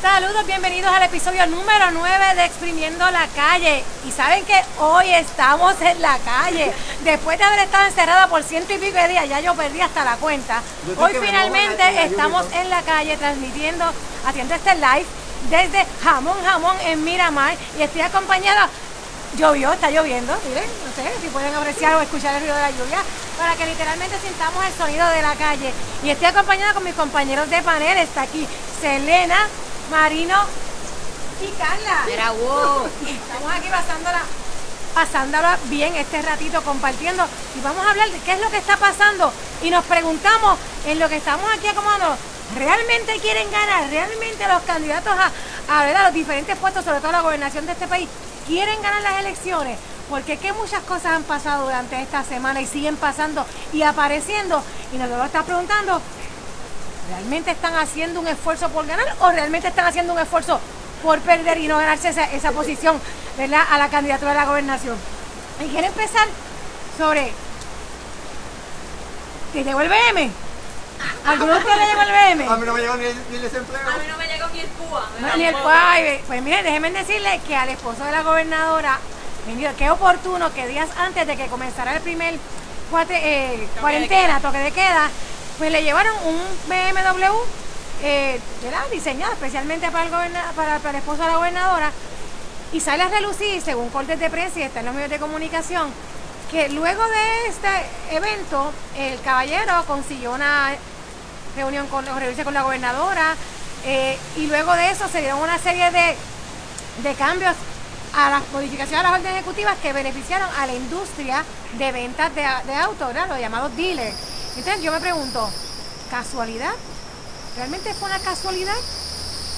Saludos, bienvenidos al episodio número 9 de Exprimiendo la Calle. Y saben que hoy estamos en la calle. Después de haber estado encerrada por ciento y pico de días, ya yo perdí hasta la cuenta. Hoy finalmente estamos en la calle transmitiendo, haciendo este live desde Jamón Jamón en Miramar. Y estoy acompañada llovió, está lloviendo, miren, no sé si pueden apreciar o escuchar el ruido de la lluvia, para que literalmente sintamos el sonido de la calle. Y estoy acompañada con mis compañeros de panel, está aquí Selena, Marino y Carla. Era wow. Estamos aquí pasándola, pasándola bien este ratito compartiendo y vamos a hablar de qué es lo que está pasando y nos preguntamos en lo que estamos aquí acomodando, ¿realmente quieren ganar? ¿Realmente los candidatos a, a, ver, a los diferentes puestos, sobre todo la gobernación de este país, quieren ganar las elecciones? Porque que muchas cosas han pasado durante esta semana y siguen pasando y apareciendo y nos lo está preguntando ¿realmente están haciendo un esfuerzo por ganar o realmente están haciendo un esfuerzo por perder y no ganarse esa, esa posición ¿verdad? a la candidatura de la gobernación? Y quiero empezar sobre ¿Te llegó el BM? ¿Alguno de ustedes le llegó el BM? A mí no me llegó ni el, ni el desempleo. A mí no me llegó ni el. No, ni el PUA. Pues miren, déjenme decirles que al esposo de la gobernadora, mira, qué oportuno que días antes de que comenzara el primer cuate, eh, cuarentena, toque de queda, pues le llevaron un BMW eh, diseñado especialmente para el, esposo de la gobernadora y sale a relucir, según cortes de prensa y está en los medios de comunicación, que luego de este evento el caballero consiguió una reunión con, con la gobernadora eh, y luego de eso se dieron una serie de, de cambios a las modificaciones a las órdenes ejecutivas que beneficiaron a la industria de ventas de, de autos, los llamados dealers. Entonces yo me pregunto, ¿casualidad? ¿Realmente fue una casualidad?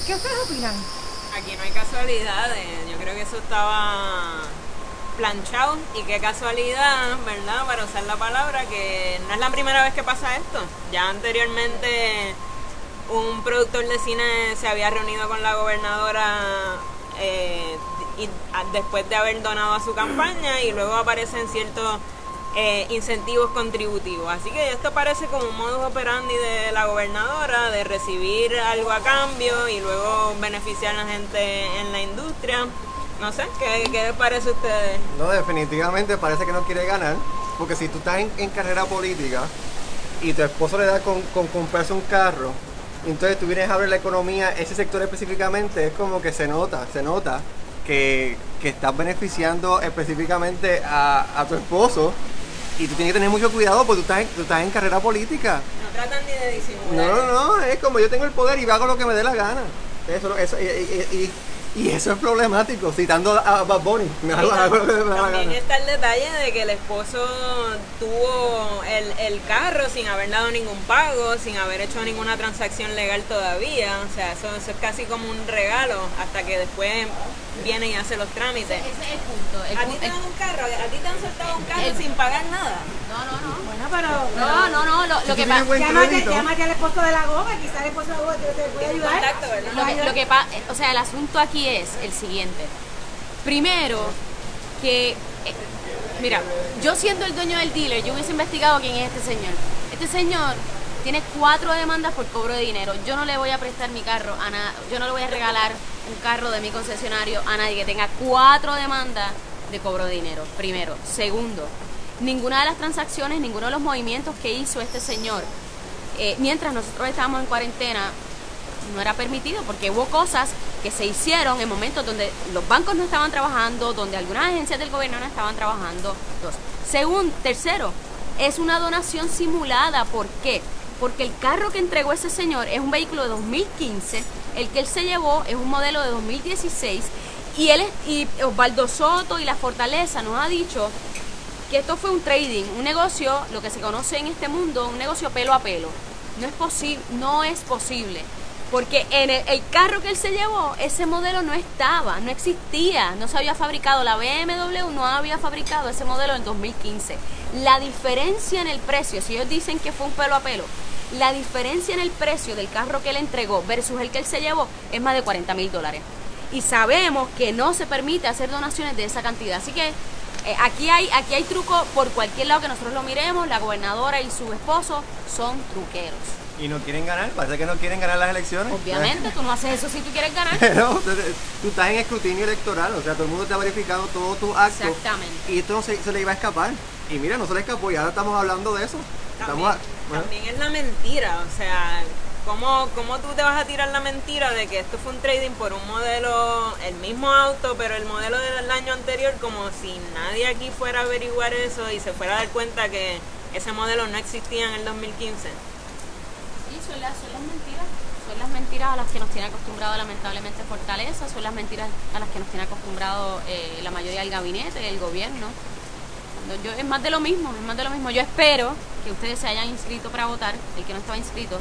¿Qué ustedes opinan? Aquí no hay casualidades. Yo creo que eso estaba planchado y qué casualidad, ¿verdad? Para usar la palabra, que no es la primera vez que pasa esto. Ya anteriormente un productor de cine se había reunido con la gobernadora eh, y después de haber donado a su campaña y luego aparecen ciertos eh, incentivos contributivos. Así que esto parece como un modus operandi de la gobernadora de recibir algo a cambio y luego beneficiar a la gente en la industria. No sé, ¿qué, qué les parece a ustedes? No, definitivamente parece que no quiere ganar. Porque si tú estás en, carrera política y tu esposo le da con, comprarse un carro, entonces tú vienes a abrir la economía, ese sector específicamente, es como que se nota, se nota que, que estás beneficiando específicamente a, a tu esposo. Y tú tienes que tener mucho cuidado porque tú estás en, tú estás en carrera política. No tratan ni de disimular. No, no, no, es como yo tengo el poder y hago lo que me dé la gana. Eso, eso, y, y- y- y eso es problemático, citando a Bad Bunny. Me hago, hago lo que me da la También gana. está el detalle de que el esposo tuvo el, el carro sin haber dado ningún pago, sin haber hecho ninguna transacción legal todavía. O sea, eso, eso es casi como un regalo hasta que después viene y hace los trámites. Ese es el punto. El ¿A ti te dan un carro? ¿A ti te han soltado un carro el- sin pagar nada? no, no, no. Bueno, pero... No, no, no. Lo, lo Si que tienes pasa. Llámate, llámate al esposo de la goma, quizás el esposo de la goma te, te puede ayudar. Contacto, ¿verdad? Lo que, lo que pa- o sea, el asunto aquí es el siguiente. Primero, que, eh, mira, yo siendo el dueño del dealer, yo hubiese investigado quién es este señor. Este señor tiene cuatro demandas por cobro de dinero. Yo no le voy a prestar mi carro a nada, yo no le voy a regalar un carro de mi concesionario a nadie que tenga cuatro demandas de cobro de dinero. Primero. Segundo, ninguna de las transacciones, ninguno de los movimientos que hizo este señor eh, mientras nosotros estábamos en cuarentena, no era permitido porque hubo cosas que se hicieron en momentos donde los bancos no estaban trabajando, donde algunas agencias del gobierno no estaban trabajando. Dos. Segundo, tercero, es una donación simulada. ¿Por qué? Porque el carro que entregó ese señor es un vehículo de 2015, el que él se llevó es un modelo de 2016 y él y Osvaldo Soto y la Fortaleza nos ha dicho que esto fue un trading, un negocio, lo que se conoce en este mundo, un negocio pelo a pelo. No es posible, no es posible. Porque en el, el carro que él se llevó, ese modelo no estaba, no existía, no se había fabricado. La BMW no había fabricado ese modelo en 2015. La diferencia en el precio, si ellos dicen que fue un pelo a pelo, la diferencia en el precio del carro que él entregó versus el que él se llevó es más de 40 mil dólares. Y sabemos que no se permite hacer donaciones de esa cantidad. Así que eh, aquí, hay, aquí hay truco por cualquier lado que nosotros lo miremos. La gobernadora y su esposo son truqueros. y no quieren ganar, parece que no quieren ganar las elecciones. Obviamente, tú no haces eso si tú quieres ganar. Pero tú estás en escrutinio electoral, o sea, todo el mundo te ha verificado todos tus actos. Exactamente. Y esto no se, se le iba a escapar. Y mira, no se le escapó y ahora estamos hablando de eso. También, Estamos a- bueno, también es la mentira, o sea, ¿cómo, ¿cómo tú te vas a tirar la mentira de que esto fue un trading por un modelo, el mismo auto, pero el modelo del año anterior, como si nadie aquí fuera a averiguar eso y se fuera a dar cuenta que ese modelo no existía en el 2015? Sí, son las, son las mentiras. Son las mentiras a las que nos tiene acostumbrado lamentablemente Fortaleza, son las mentiras a las que nos tiene acostumbrado eh, la mayoría del gabinete, el gobierno. Yo, es más de lo mismo, es más de lo mismo. Yo espero que ustedes se hayan inscrito para votar, el que no estaba inscrito,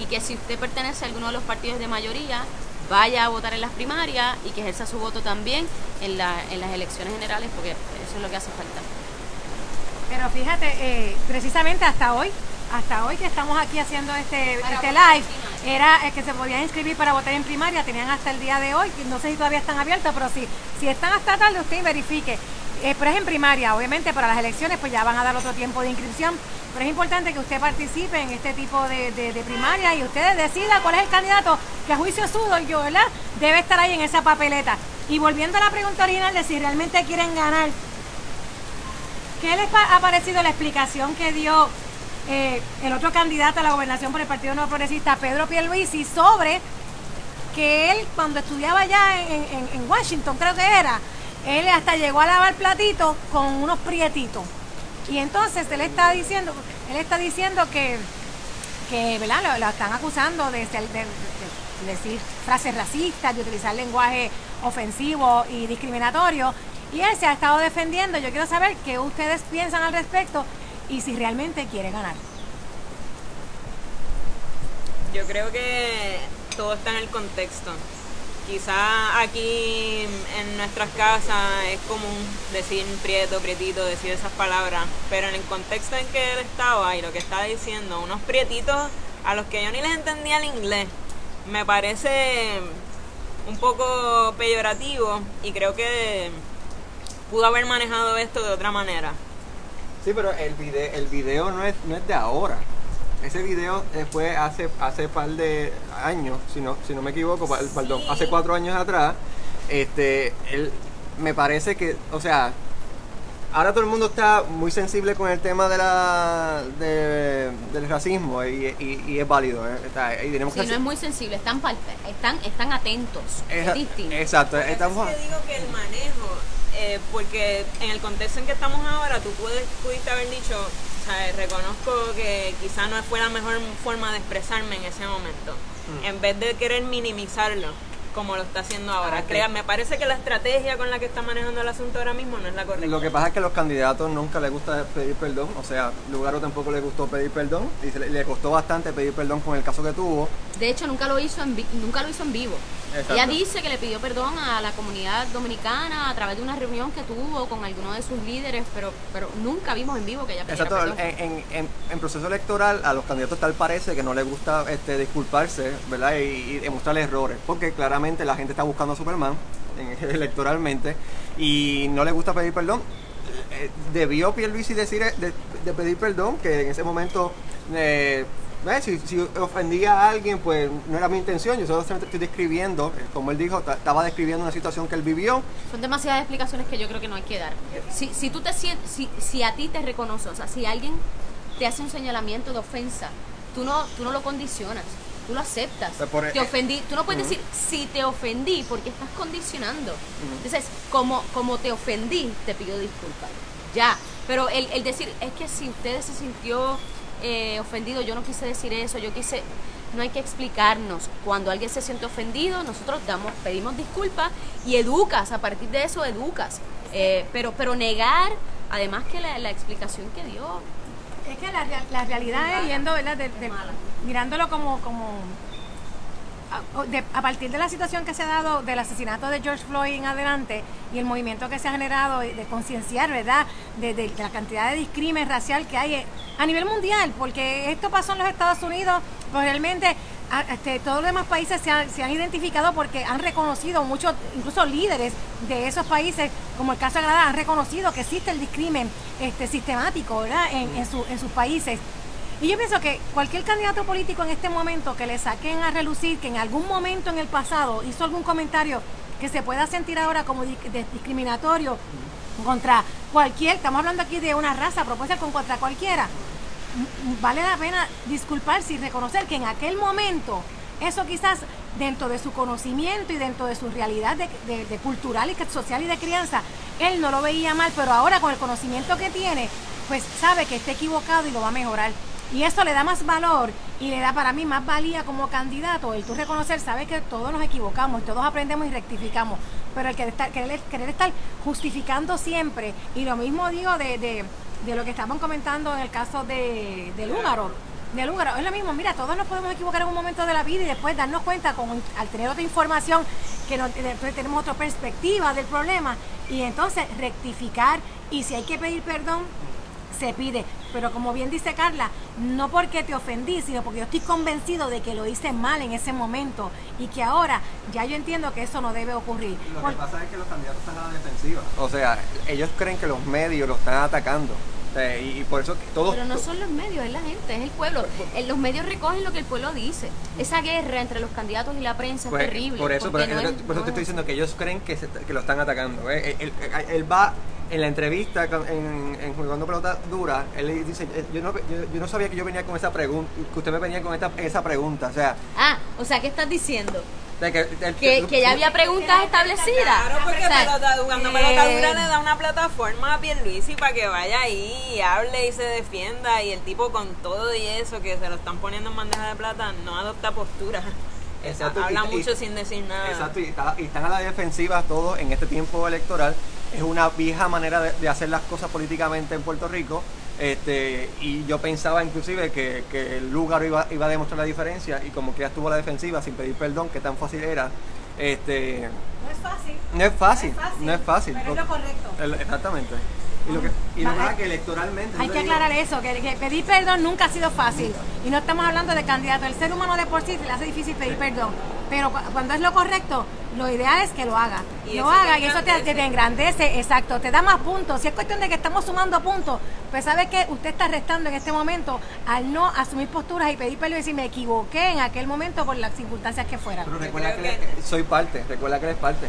y que si usted pertenece a alguno de los partidos de mayoría, vaya a votar en las primarias y que ejerza su voto también en, la- en las elecciones generales, porque eso es lo que hace falta. Pero fíjate, eh, precisamente hasta hoy, hasta hoy que estamos aquí haciendo este, este live, era eh, que se podían inscribir para votar en primaria, tenían hasta el día de hoy, no sé si todavía están abiertas, pero si, si están hasta tarde, usted verifique. Eh, pero es en primaria, obviamente para las elecciones pues ya van a dar otro tiempo de inscripción, pero es importante que usted participe en este tipo de, de, primaria y usted decida cuál es el candidato que a juicio sudo yo, ¿verdad? Debe estar ahí en esa papeleta. Y volviendo a la pregunta original de si realmente quieren ganar, ¿Qué les ha parecido la explicación que dio eh, el otro candidato a la gobernación por el Partido No Progresista, Pedro Pierluisi, sobre que él cuando estudiaba allá en Washington, creo que era, él hasta llegó a lavar platitos con unos prietitos. Y entonces él está diciendo, él está diciendo que, que ¿verdad? Lo, están acusando de decir frases racistas, de utilizar lenguaje ofensivo y discriminatorio. Y él se ha estado defendiendo. Yo quiero saber qué ustedes piensan al respecto y si realmente quiere ganar. Yo creo que todo está en el contexto. Quizá aquí en nuestras casas es común decir prieto, prietito, decir esas palabras, pero en el contexto en que él estaba y lo que estaba diciendo, unos prietitos a los que yo ni les entendía el inglés, me parece un poco peyorativo y creo que pudo haber manejado esto de otra manera. Sí, pero el video, el video no, es, no es de ahora. Ese video eh, fue hace hace par de años, si no, si no me equivoco, pa- perdón, Sí. hace cuatro años atrás. Este, él, me parece que, o sea, ahora todo el mundo está muy sensible con el tema de la, de- del racismo y, y- y es válido. eh, está- y tenemos que no es muy sensible, están, están, están atentos, es Exa- distinto. Exacto, estamos... es que digo que el manejo, eh, porque en el contexto en que estamos ahora, tú puedes, pudiste haber dicho, o sea, reconozco que quizá no fue la mejor forma de expresarme en ese momento, Mm. en vez de querer minimizarlo como lo está haciendo ahora. Ah, ok. Crea- me parece que la estrategia con la que está manejando el asunto ahora mismo no es la correcta. Lo que pasa es que a los candidatos nunca les gusta pedir perdón, o sea, Lugaro tampoco le gustó pedir perdón y se le, le costó bastante pedir perdón con el caso que tuvo. De hecho, nunca lo hizo en, vi- nunca lo hizo en vivo. Exacto. Ella dice que le pidió perdón a la comunidad dominicana a través de una reunión que tuvo con alguno de sus líderes, pero, pero nunca vimos en vivo que ella pidiera Exacto, perdón. en, en- proceso electoral a los candidatos tal parece que no les gusta este, disculparse, ¿verdad? Y, y demostrar errores, porque claramente la gente está buscando a Superman en- electoralmente y no les gusta pedir perdón. Eh, debió Pierluisi decir eh, de, de pedir perdón, que en ese momento eh, eh, si, si ofendía a alguien, pues no era mi intención, yo solamente estoy describiendo, eh, como él dijo, ta- estaba describiendo una situación que él vivió. Son demasiadas explicaciones que yo creo que no hay que dar. Si, si tú te sientes, si, si a ti te reconoce, o sea, si alguien te hace un señalamiento de ofensa, tú no, tú no lo condicionas, tú lo aceptas. Pues por- te ofendí, tú no puedes decir si te ofendí porque estás condicionando. Entonces, como, como te ofendí, te pido disculpas. Ya. Pero el, el decir, es que si usted se sintió eh, ofendido, yo no quise decir eso, yo quise no hay que explicarnos. Cuando alguien se siente ofendido, nosotros damos, pedimos disculpas y educas. A partir de eso educas. Eh, pero, pero negar, además que la, la explicación que dio, Es que la, la realidad es yendo, ¿verdad? De- de- Mala. mirándolo como, como a, partir de la situación que se ha dado del asesinato de George Floyd en adelante y el movimiento que se ha generado de concienciar, ¿verdad? De, la cantidad de discrimen racial que hay eh, a nivel mundial, porque esto pasó en los Estados Unidos, pues realmente este, todos los demás países se han, identificado porque han reconocido muchos, incluso líderes de esos países, como el caso de Canadá, han reconocido que existe el discrimen este, sistemático ¿verdad? En sus países. Y yo pienso que cualquier candidato político en este momento que le saquen a relucir que en algún momento en el pasado hizo algún comentario que se pueda sentir ahora como discriminatorio contra cualquier, estamos hablando aquí de una raza propuesta con contra cualquiera, vale la pena disculparse y reconocer que en aquel momento eso quizás dentro de su conocimiento y dentro de su realidad de, cultural y social y de crianza, él no lo veía mal, pero ahora con el conocimiento que tiene, pues sabe que está equivocado y lo va a mejorar. Y eso le da más valor y le da para mí más valía como candidato, el tú reconocer, sabes que todos nos equivocamos, todos aprendemos y rectificamos, pero el querer estar, querer, querer estar justificando siempre, y lo mismo digo de, de, de lo que estaban comentando en el caso de, del húngaro, del húngaro, es lo mismo, mira, todos nos podemos equivocar en un momento de la vida y después darnos cuenta, con, al tener otra información, que no- después tenemos otra perspectiva del problema, y entonces rectificar, y si hay que pedir perdón, se pide. Pero como bien dice Carla, no porque te ofendí, sino porque yo estoy convencido de que lo hice mal en ese momento y que ahora ya yo entiendo que eso no debe ocurrir. Lo que pasa es que los candidatos están a la defensiva. O sea, ellos creen que los medios lo están atacando. Y, por eso que todos... Pero no son los medios, es la gente, es el pueblo. Eh, Los medios recogen lo que el pueblo dice. Esa guerra entre los candidatos y la prensa Pues, es terrible. Por eso, pero no es- por eso no te estoy es- diciendo que ellos creen que, se- que lo están atacando. ¿eh? Él, él- él va en la entrevista con- en, en Jugando Pelota Dura, él le dice, eh, yo no, yo, yo no sabía que yo venía con esa pregunta, que usted me venía con esta, esa pregunta. O sea, Ah, o sea, ¿qué estás diciendo? que, el- Que, que ya había preguntas establecidas. Claro, porque O sea, pelota, jugando eh, pelota dura le da una plataforma a Pierluisi para que vaya ahí y hable y se defienda y el tipo con todo y eso que se lo están poniendo en bandeja de plata no adopta postura. Exacto, Habla y- y- mucho sin decir nada. Exacto, y, está- y están a la defensiva todos en este tiempo electoral. Es una vieja manera de, de hacer las cosas políticamente en Puerto Rico. Este, y yo pensaba inclusive que, que el lugar iba, iba a demostrar la diferencia y como que ya estuvo a la defensiva sin pedir perdón, que tan fácil era. Este, No es fácil. no es fácil, no es fácil. Pero es lo correcto. Exactamente. Y lo que, y lo que electoralmente... Hay que aclarar eso, que, que pedir perdón nunca ha sido fácil. Y no estamos hablando de candidato. El ser humano de por sí se le hace difícil pedir perdón. Pero cu- cuando es lo correcto, lo ideal es que lo haga. Y lo haga y eso te, engrandece. te engrandece, exacto. Te da más puntos. Si es cuestión de que estamos sumando puntos, pues sabe que usted está restando en este momento al no asumir posturas y pedir perdón y decir me equivoqué en aquel momento por las circunstancias que fueran. Pero recuerda que, creo le- soy parte, recuerda que eres parte.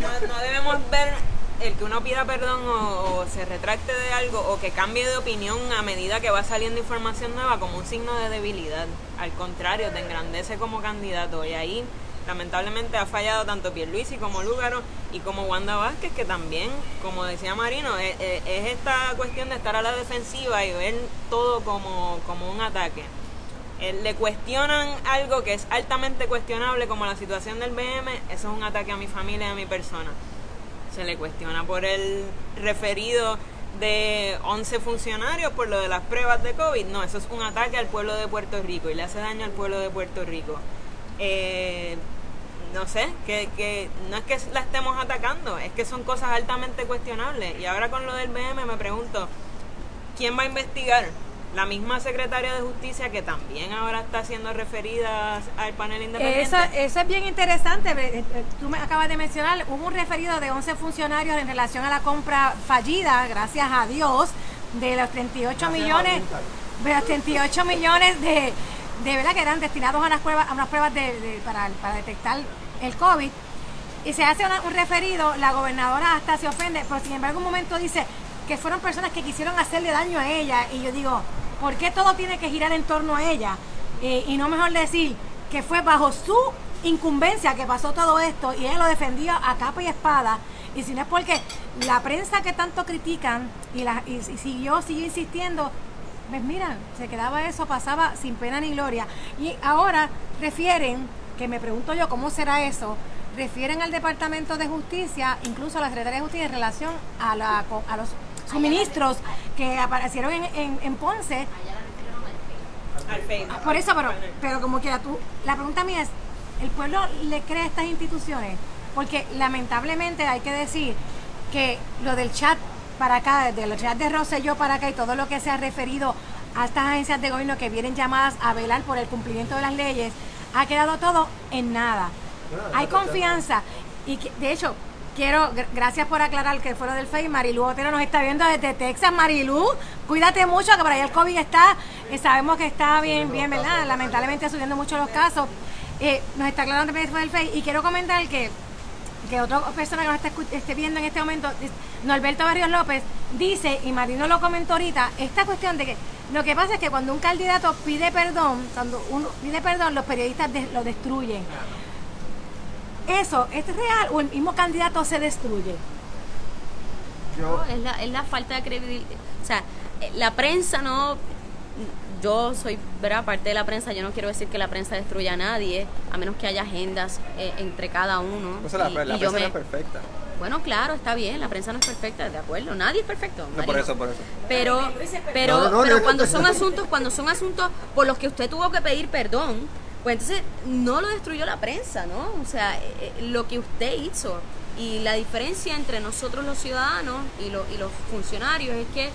no, no- no debemos ver el que uno pida perdón o, o se retracte de algo o que cambie de opinión a medida que va saliendo información nueva como un signo de debilidad. Al contrario, te engrandece como candidato y ahí lamentablemente ha fallado tanto Pierluisi como Lúgaro y como Wanda Vázquez que también, como decía Marino, es, es- es esta cuestión de estar a la defensiva y ver todo como, como un ataque. Eh, le cuestionan algo que es altamente cuestionable como la situación del BM, eso es un ataque a mi familia y a mi persona. Se le cuestiona por el referido de 11 funcionarios por lo de las pruebas de COVID. No, eso es un ataque al pueblo de Puerto Rico y le hace daño al pueblo de Puerto Rico. Eh, no sé, que, que no es que la estemos atacando, es que son cosas altamente cuestionables. Y ahora con lo del BM me pregunto, ¿quién va a investigar? La misma secretaria de Justicia que también ahora está siendo referida al panel independiente. Eso, eso es bien interesante. eh, eh, Tú me acabas de mencionar, hubo un referido de 11 funcionarios en relación a la compra fallida, gracias a Dios, de los 38 millones, de los 38 millones de, de verdad que eran destinados a unas pruebas, a unas pruebas de, de- para, para detectar el COVID. Y se hace un referido, la gobernadora hasta se ofende, pero sin embargo un momento dice que fueron personas que quisieron hacerle daño a ella. Y yo digo, ¿por qué todo tiene que girar en torno a ella? Eh, y no mejor decir que fue bajo su incumbencia que pasó todo esto y ella lo defendía a capa y espada. Y si no es porque la prensa que tanto critican y, la, y siguió, siguió insistiendo, pues mira, se quedaba eso, pasaba sin pena ni gloria. Y ahora refieren, que me pregunto yo cómo será eso, refieren al Departamento de Justicia, incluso a la Secretaría de Justicia en relación a, la, a los suministros que aparecieron en, en, en Ponce. Por eso, pero, pero como quiera tú, la pregunta mía es, ¿el pueblo le cree a estas instituciones? Porque lamentablemente hay que decir que lo del chat para acá, desde los chat de Rosselló para acá y todo lo que se ha referido a estas agencias de gobierno que vienen llamadas a velar por el cumplimiento de las leyes, ha quedado todo en nada. Hay confianza y que, de hecho, quiero, gr- gracias por aclarar que fue lo del FEI. Marilu Otero nos está viendo desde Texas. Marilu, cuídate mucho, que por ahí el COVID está, eh, sabemos que está bien, bien, ¿verdad? Lamentablemente subiendo mucho los casos. Eh, nos está aclarando que fue del FEI. Y quiero comentar que que otra persona que nos está esté viendo en este momento, Norberto Barrios López, dice, y Marino lo comentó ahorita, esta cuestión de que lo que pasa es que cuando un candidato pide perdón, cuando uno pide perdón, los periodistas de- lo destruyen. ¿Eso es real o el mismo candidato se destruye? Yo, No, es la, es la falta de credibilidad. O sea, eh, la prensa no. Yo soy, ¿verdad? Parte de la prensa. Yo no quiero decir que la prensa destruya a nadie, a menos que haya agendas eh, entre cada uno. o sea, la, Y- la y yo prensa me- no es perfecta. Bueno, claro, está bien. La prensa no es perfecta, de acuerdo. Nadie es perfecto. No, por eso, por eso. Pero, pero, No, no, no, pero cuando son asuntos, cuando son asuntos por los que usted tuvo que pedir perdón, pues entonces no lo destruyó la prensa, ¿no? O sea, eh, eh, lo que usted hizo y la diferencia entre nosotros los ciudadanos y, lo- y los funcionarios es que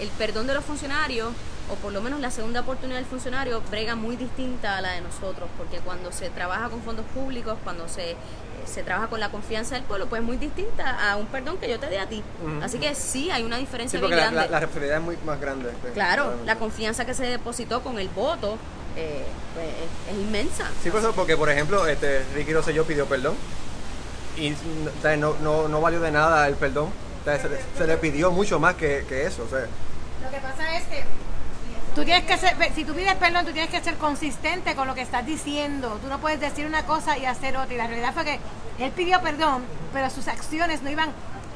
el perdón de los funcionarios o por lo menos la segunda oportunidad del funcionario brega muy distinta a la de nosotros, porque cuando se trabaja con fondos públicos, cuando se, se trabaja con la confianza del pueblo, pues es muy distinta a un perdón que yo te dé a ti. Así que sí, hay una Sí, diferencia porque bien la, grande. la, la responsabilidad es muy más grande. pues, Claro, claramente. la confianza que se depositó con el voto eh, pues, es, es inmensa. Sí, por eso, porque por ejemplo, este, Ricky Rosselló pidió perdón y no, o sea, no, no, no valió de nada el perdón. O sea, se, le- se le pidió mucho más que, que eso. O sea, Lo que pasa es que tú tienes que ser, si tú pides perdón, tú tienes que ser consistente con lo que estás diciendo. Tú no puedes decir una cosa y hacer otra. Y la realidad fue que él pidió perdón, pero sus acciones no iban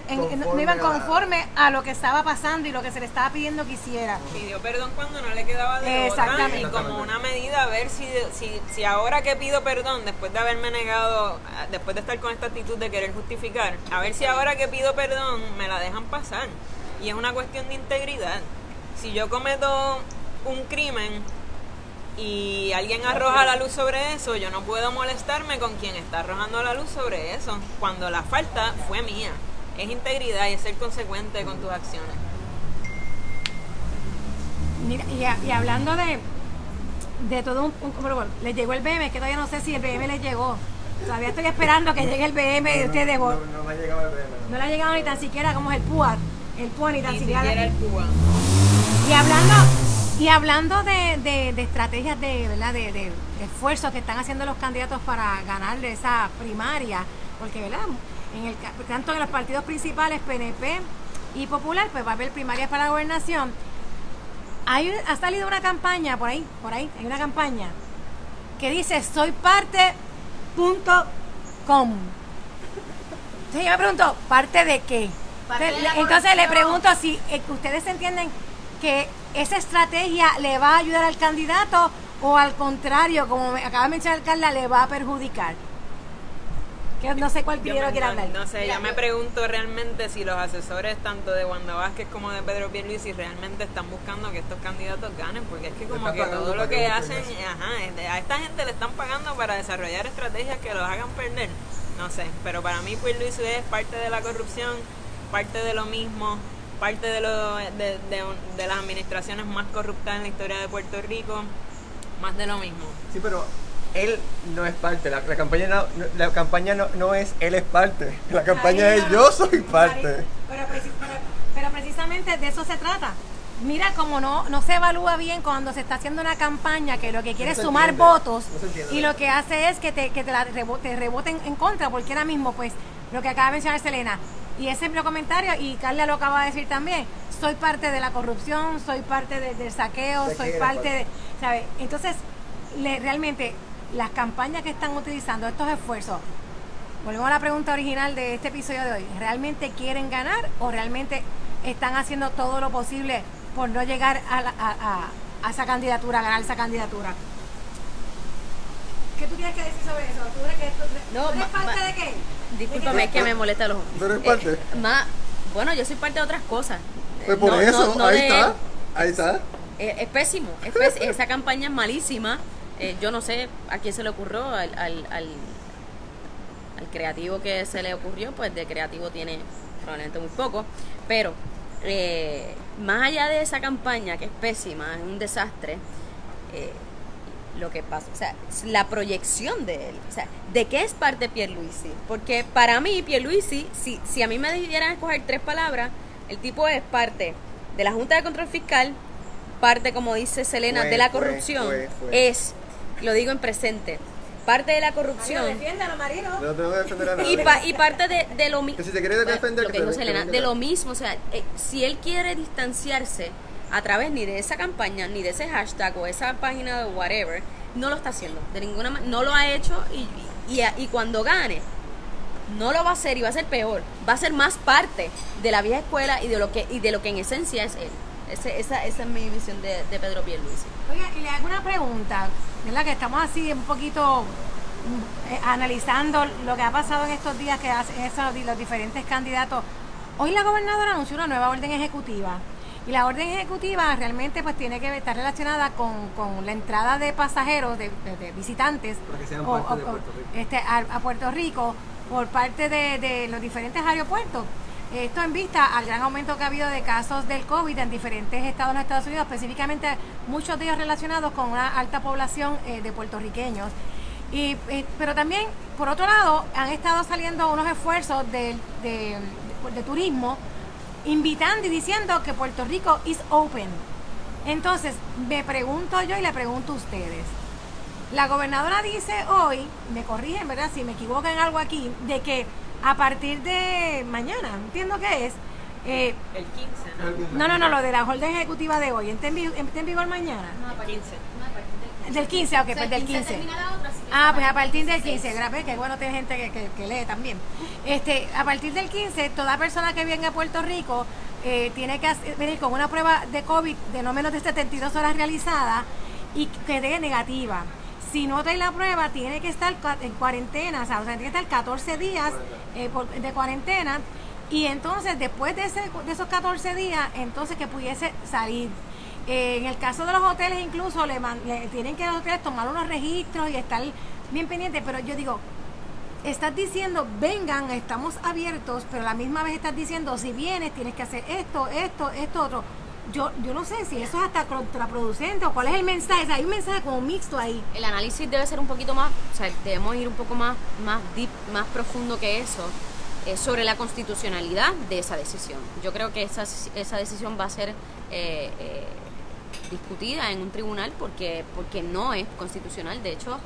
en- no- no Conforme iban a- conforme a lo que estaba pasando y lo que se le estaba pidiendo que hiciera. Pidió perdón cuando no le quedaba de otra Exactamente. y como una medida a ver si, si, si ahora que pido perdón, después de haberme negado, después de estar con esta actitud de querer justificar, a ver si ahora que pido perdón me la dejan pasar. Y es una cuestión de integridad. Si yo cometo un crimen y alguien arroja la luz sobre eso, yo no puedo molestarme con quien está arrojando la luz sobre eso, cuando la falta fue mía. Es integridad y es ser consecuente con tus acciones. Mira, y, a- y hablando de, de todo un, un- le llegó el BM, que todavía no sé si el BM le llegó. Todavía estoy esperando que llegue el BM de ustedes. no, No, no, no me ha llegado el BM. le ha llegado ni tan siquiera como es el PUA. El PUA ni tan Ni siquiera. siquiera el Cuba. Y hablando, y hablando de, de- de estrategias de, ¿verdad? De, de- esfuerzos que están haciendo los candidatos para ganar de esa primaria, porque ¿verdad? En el, tanto en los partidos principales, PNP y Popular, pues va a haber primarias para la gobernación. Hay, ha salido una campaña por ahí, por ahí, hay una campaña que dice soy parte punto com. Entonces yo me pregunto, ¿parte de qué? Parte Entonces, entonces le pregunto si eh, ustedes entienden que esa estrategia le va a ayudar al candidato o al contrario, como me acaba de mencionar Carla, le va a perjudicar. Que no sé cuál primero me- quiere hablar. no sé, yo me pregunto realmente si los asesores tanto de Wanda Vázquez como de Pedro Pierluisi realmente están buscando que estos candidatos ganen, porque es que como que todo lo que hacen, ajá, a esta gente le están pagando para desarrollar estrategias que los hagan perder. No sé, pero para mí Pierluisi es parte de la corrupción, parte de lo mismo, parte de, lo, de, de, de las administraciones más corruptas en la historia de Puerto Rico, más de lo mismo. Sí, pero él no es parte. La, la campaña, no, la campaña no, no es él es parte. La campaña es yo soy parte. Pero, preci- pero- pero precisamente de eso se trata. Mira, como no, no se evalúa bien cuando se está haciendo una campaña que lo que quiere No es sumar entiende, votos y lo que hace es que te, que te, la rebo- te reboten en contra, porque ahora mismo, pues, lo que acaba de mencionar Selena, y ese es mi comentario, y Carla lo acaba de decir también, soy parte de la corrupción, soy parte de- del saqueo, ¿De soy parte parte? de, ¿sabes? Entonces, le- realmente, las campañas que están utilizando, estos esfuerzos, Volvemos a la pregunta original de este episodio de hoy. ¿Realmente quieren ganar o realmente están haciendo todo lo posible por no llegar a, la- a- a- a esa candidatura, a ganar esa candidatura? ¿Qué tú tienes que decir sobre eso? ¿Tú eres, que, tú, No, tú eres ma- parte ma- de qué? Discúlpame, es que me molesta los ¿Tú eres parte? Eh, ma- bueno, yo soy parte de otras cosas. Pues por No- eso, no- no ahí de- está. Ahí está. Eh, es pésimo, es pés- esa campaña es malísima. Eh, yo no sé a quién se le ocurrió, al, al, al, al creativo que se le ocurrió, pues de creativo tiene probablemente muy poco. Pero eh, más allá de esa campaña, que es pésima, es un desastre, eh, lo que pasa, o sea, la proyección de él, o sea, ¿de qué es parte Pierluisi? Porque para mí Pierluisi, si, si a mí me dieran a escoger tres palabras, el tipo es parte de la Junta de Control Fiscal, parte, como dice Selena, Fue, de la corrupción, fue, fue. es, lo digo en presente, parte de la corrupción Marino. No a nadie. y, pa- y parte de, de lo mismo. Si te quiere defender, lo que que te- dijo que Selena, de lo mismo, o sea, eh, si él quiere distanciarse a través ni de esa campaña, ni de ese hashtag o esa página de whatever, no lo está haciendo, de ninguna manera, no lo ha hecho y, y, cuando gane, no lo va a hacer y va a ser peor, va a ser más parte de la vieja escuela y de lo que, y de lo que en esencia es él. Ese- esa, esa es mi visión de, de Pedro Pierluisi. Oiga, y le hago una pregunta, ¿verdad? Que estamos así un poquito mm, eh, analizando lo que ha pasado en estos días que hacen los diferentes candidatos. Hoy la gobernadora anunció una nueva orden ejecutiva. Y la orden ejecutiva realmente pues tiene que estar relacionada con, con la entrada de pasajeros, de, de- de visitantes Para que sean o- o- de Puerto Rico. este, a, a Puerto Rico por parte de, de los diferentes aeropuertos. Esto en vista al gran aumento que ha habido de casos del COVID en diferentes estados de los Estados Unidos, específicamente muchos de ellos relacionados con una alta población eh, de puertorriqueños. Y, eh, pero también, por otro lado, han estado saliendo unos esfuerzos de- de turismo invitando y diciendo que Puerto Rico is open. Entonces, me pregunto yo y le pregunto a ustedes. La gobernadora dice hoy, me corrigen, ¿verdad? Si me equivoco en algo aquí, de que a partir de mañana, entiendo que es, eh, El 15, ¿no? no, no, no, lo de la orden ejecutiva de hoy, ¿está en, vigor mañana? El 15. Del 15, ok, pues del 15. Ah, pues a partir del 15, grave, que bueno, tiene gente que, que- que lee también. Este, a partir del 15, toda persona que venga a Puerto Rico eh, tiene que hacer- venir con una prueba de COVID de no menos de 72 horas realizada y que dé negativa. Si no trae la prueba, tiene que estar en cuarentena, o sea, o sea, tiene que estar 14 días eh, por- de cuarentena y entonces después de, ese- de esos 14 días, entonces que pudiese salir. Eh, en el caso de los hoteles incluso le, man- le tienen que los hoteles tomar unos registros y estar bien pendientes, pero yo digo, estás diciendo, vengan, estamos abiertos, pero a la misma vez estás diciendo, si vienes tienes que hacer esto, esto, esto, otro. Yo, yo no sé si eso es hasta contraproducente o cuál es el mensaje, O sea, hay un mensaje como mixto ahí. El análisis debe ser un poquito más, o sea, debemos ir un poco más, más deep, más profundo que eso, eh, sobre la constitucionalidad de esa decisión. Yo creo que esa, esa decisión va a ser eh, discutida en un tribunal porque, porque no es constitucional, de hecho,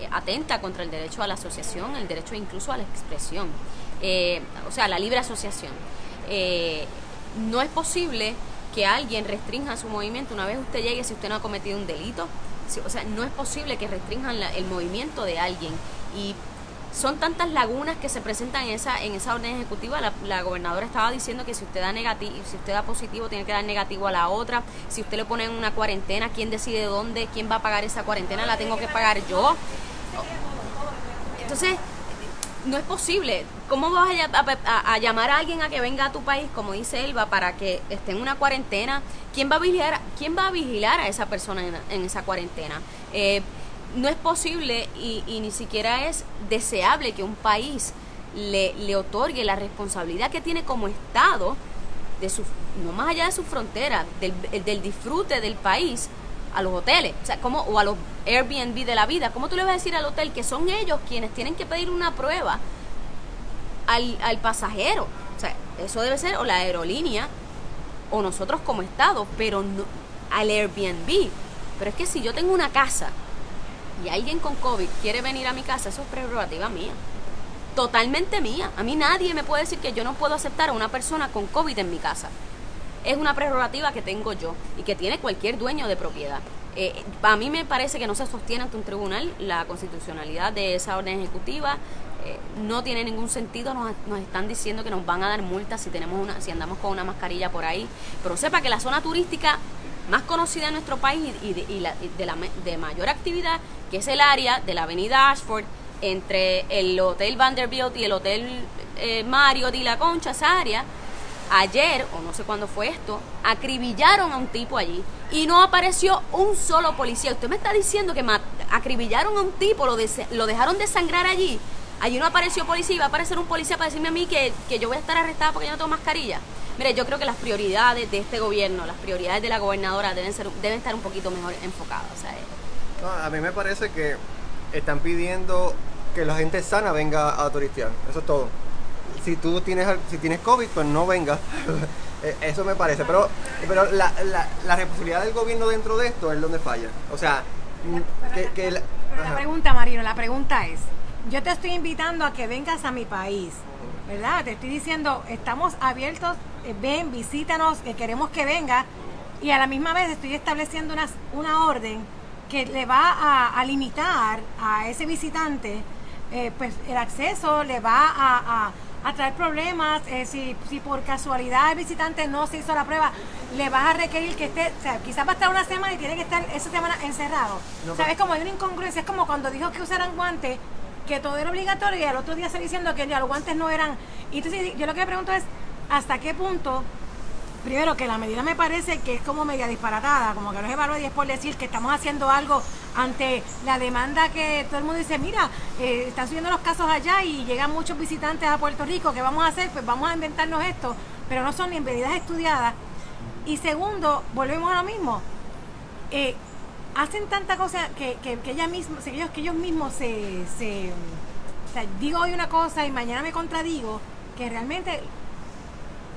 eh, atenta contra el derecho a la asociación, el derecho incluso a la expresión, eh, o sea, la libre asociación. Eh, no es posible que alguien restrinja su movimiento una vez usted llegue si usted no ha cometido un delito. O sea, no es posible que restrinjan la- el movimiento de alguien. Y son tantas lagunas que se presentan en esa, en esa orden ejecutiva. La, gobernadora estaba diciendo que si usted da negativo, si usted da positivo, tiene que dar negativo a la otra. Si usted le pone en una cuarentena, ¿quién decide dónde? ¿Quién va a pagar esa cuarentena? ¿La tengo que pagar yo? Entonces, no es posible. ¿Cómo vas a llamar a alguien a que venga a tu país, como dice Elba, para que esté en una cuarentena? ¿Quién va a vigilar, quién va a, vigilar a esa persona en, en esa cuarentena? Eh, no es posible y, ni siquiera es deseable que un país le, le otorgue la responsabilidad que tiene como Estado, de su, no más allá de su frontera, del, del disfrute del país, a los hoteles, o sea, como, o a los Airbnb de la vida. ¿Cómo tú le vas a decir al hotel que son ellos quienes tienen que pedir una prueba al, al pasajero? O sea, eso debe ser o la aerolínea o nosotros como Estado, pero no al Airbnb. Pero es que si yo tengo una casa y alguien con COVID quiere venir a mi casa, eso es prerrogativa mía. Totalmente mía. A mí nadie me puede decir que yo no puedo aceptar a una persona con COVID en mi casa es una prerrogativa que tengo yo y que tiene cualquier dueño de propiedad. Eh, a mí me parece que no se sostiene ante un tribunal la constitucionalidad de esa orden ejecutiva. eh, no tiene ningún sentido, nos, nos están diciendo que nos van a dar multas si tenemos una, si andamos con una mascarilla por ahí. Pero sepa que la zona turística más conocida en nuestro país y de, y la- de la de mayor actividad, que es el área de la avenida Ashford, entre el Hotel Vanderbilt y el Hotel eh, Marriott y la Concha, esa área, ayer, o no sé cuándo fue esto, acribillaron a un tipo allí y no apareció un solo policía. Usted me está diciendo que acribillaron a un tipo, lo, dese- lo dejaron desangrar allí. Allí no apareció policía y va a aparecer un policía para decirme a mí que, que yo voy a estar arrestada porque yo no tengo mascarilla. Mire, yo creo que las prioridades de este gobierno, las prioridades de la gobernadora deben ser deben estar un poquito mejor enfocadas. O sea, eh, No, a mí me parece que están pidiendo que la gente sana venga a turistear. Eso es todo. Si tú tienes si tienes COVID, pues no venga. Eh, Eso me parece. Pero, pero la, la, la responsabilidad del gobierno dentro de esto es donde falla. O sea, que, que la- Pero la pregunta, Marino, la pregunta es, yo te estoy invitando a que vengas a mi país, ¿verdad? Te estoy diciendo, estamos abiertos, eh, ven, visítanos, que queremos que venga, y a la misma vez estoy estableciendo una, una orden que le va a, a limitar a ese visitante, eh, pues el acceso le va a, a- a traer problemas, eh, si, si por casualidad el visitante no se hizo la prueba, le vas a requerir que esté, o sea, quizás va a estar una semana y tiene que estar esa semana encerrado. No, o sea, pero- es como hay una incongruencia, es como cuando dijo que usaran guantes, que todo era obligatorio y al otro día se diciendo que ya los guantes no eran. Y entonces yo lo que me pregunto es, ¿hasta qué punto? Primero, que la medida me parece que es como media disparatada, como que no es y es por decir que estamos haciendo algo ante la demanda que todo el mundo dice, mira, eh, están subiendo los casos allá y llegan muchos visitantes a Puerto Rico, ¿qué vamos a hacer? Pues vamos a inventarnos esto, pero no son ni medidas estudiadas. Y segundo, volvemos a lo mismo, eh, hacen tanta cosa que, que, ella misma, que ellos, mismos se, se o sea, digo hoy una cosa y mañana me contradigo, que realmente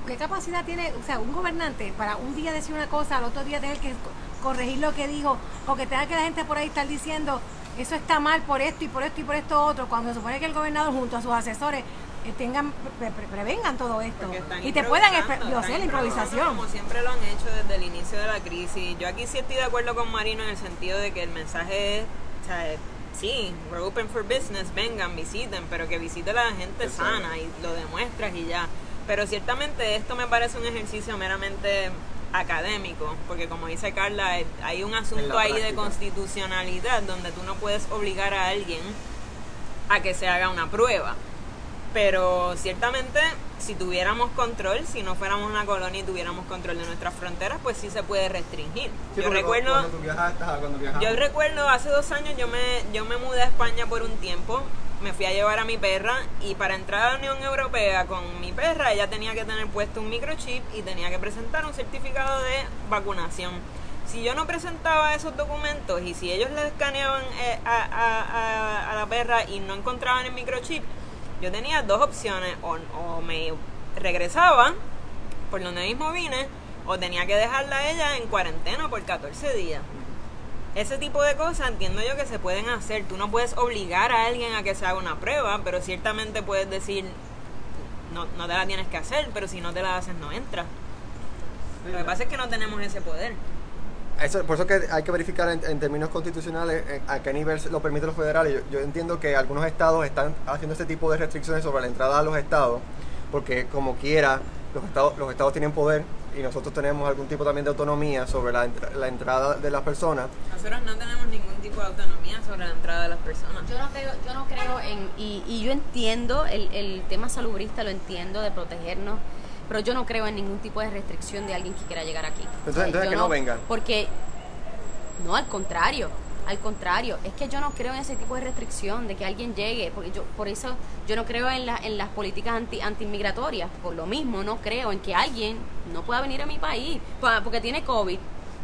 ¿qué capacidad tiene, o sea, un gobernante para un día decir una cosa, al otro día tener que co- corregir lo que dijo, o que tenga que la gente por ahí estar diciendo, eso está mal por esto y por esto y por esto otro, cuando se supone que el gobernador junto a sus asesores eh, tengan, pre- pre- prevengan todo esto y te puedan, yo sé, la improvisación. Como siempre lo han hecho desde el inicio de la crisis. Yo aquí sí estoy de acuerdo con Marino en el sentido de que el mensaje es, o sea, sí, we're open for business, vengan, visiten, pero que visite la gente sana y lo demuestras y ya. Pero ciertamente esto me parece un ejercicio meramente académico, porque como dice Carla, eh, hay un asunto ahí de constitucionalidad donde tú no puedes obligar a alguien a que se haga una prueba. Pero ciertamente, si tuviéramos control, si no fuéramos una colonia y tuviéramos control de nuestras fronteras, pues sí se puede restringir. Sí, yo recuerdo, Cuando tú viajaste, ajá, cuando viajabas. yo recuerdo hace dos años yo me, yo me mudé a España por un tiempo, me fui a llevar a mi perra y para entrar a la Unión Europea con mi perra ella tenía que tener puesto un microchip y tenía que presentar un certificado de vacunación. Si yo no presentaba esos documentos y si ellos le escaneaban eh, a, a- a- a la perra y no encontraban el microchip, yo tenía dos opciones, o, me regresaba por donde mismo vine, o tenía que dejarla a ella en cuarentena por 14 días. Ese tipo de cosas entiendo yo que se pueden hacer. Tú no puedes obligar a alguien a que se haga una prueba, pero ciertamente puedes decir, no, no te la tienes que hacer, pero si no te la haces no entras. Lo que pasa es que no tenemos ese poder. Eso, por eso que hay que verificar en, en términos constitucionales eh, a qué nivel lo permiten los federales. Yo, yo entiendo que algunos estados están haciendo este tipo de restricciones sobre la entrada a los estados, porque como quiera, los estados, los estados tienen poder y nosotros tenemos algún tipo también de autonomía sobre la, la entrada de las personas. Nosotros no tenemos ningún tipo de autonomía sobre la entrada de las personas. Yo no creo, yo no creo en, y, y yo entiendo el, el tema salubrista, lo entiendo, de protegernos, pero yo no creo en ningún tipo de restricción de alguien que quiera llegar aquí. Entonces- entonces que no vengan. Porque, no, al contrario, al contrario, es que yo no creo en ese tipo de restricción de que alguien llegue, porque yo, por eso yo no creo en, la, en las políticas anti, antiinmigratorias, por lo mismo no creo en que alguien no pueda venir a mi país pa- porque tiene COVID.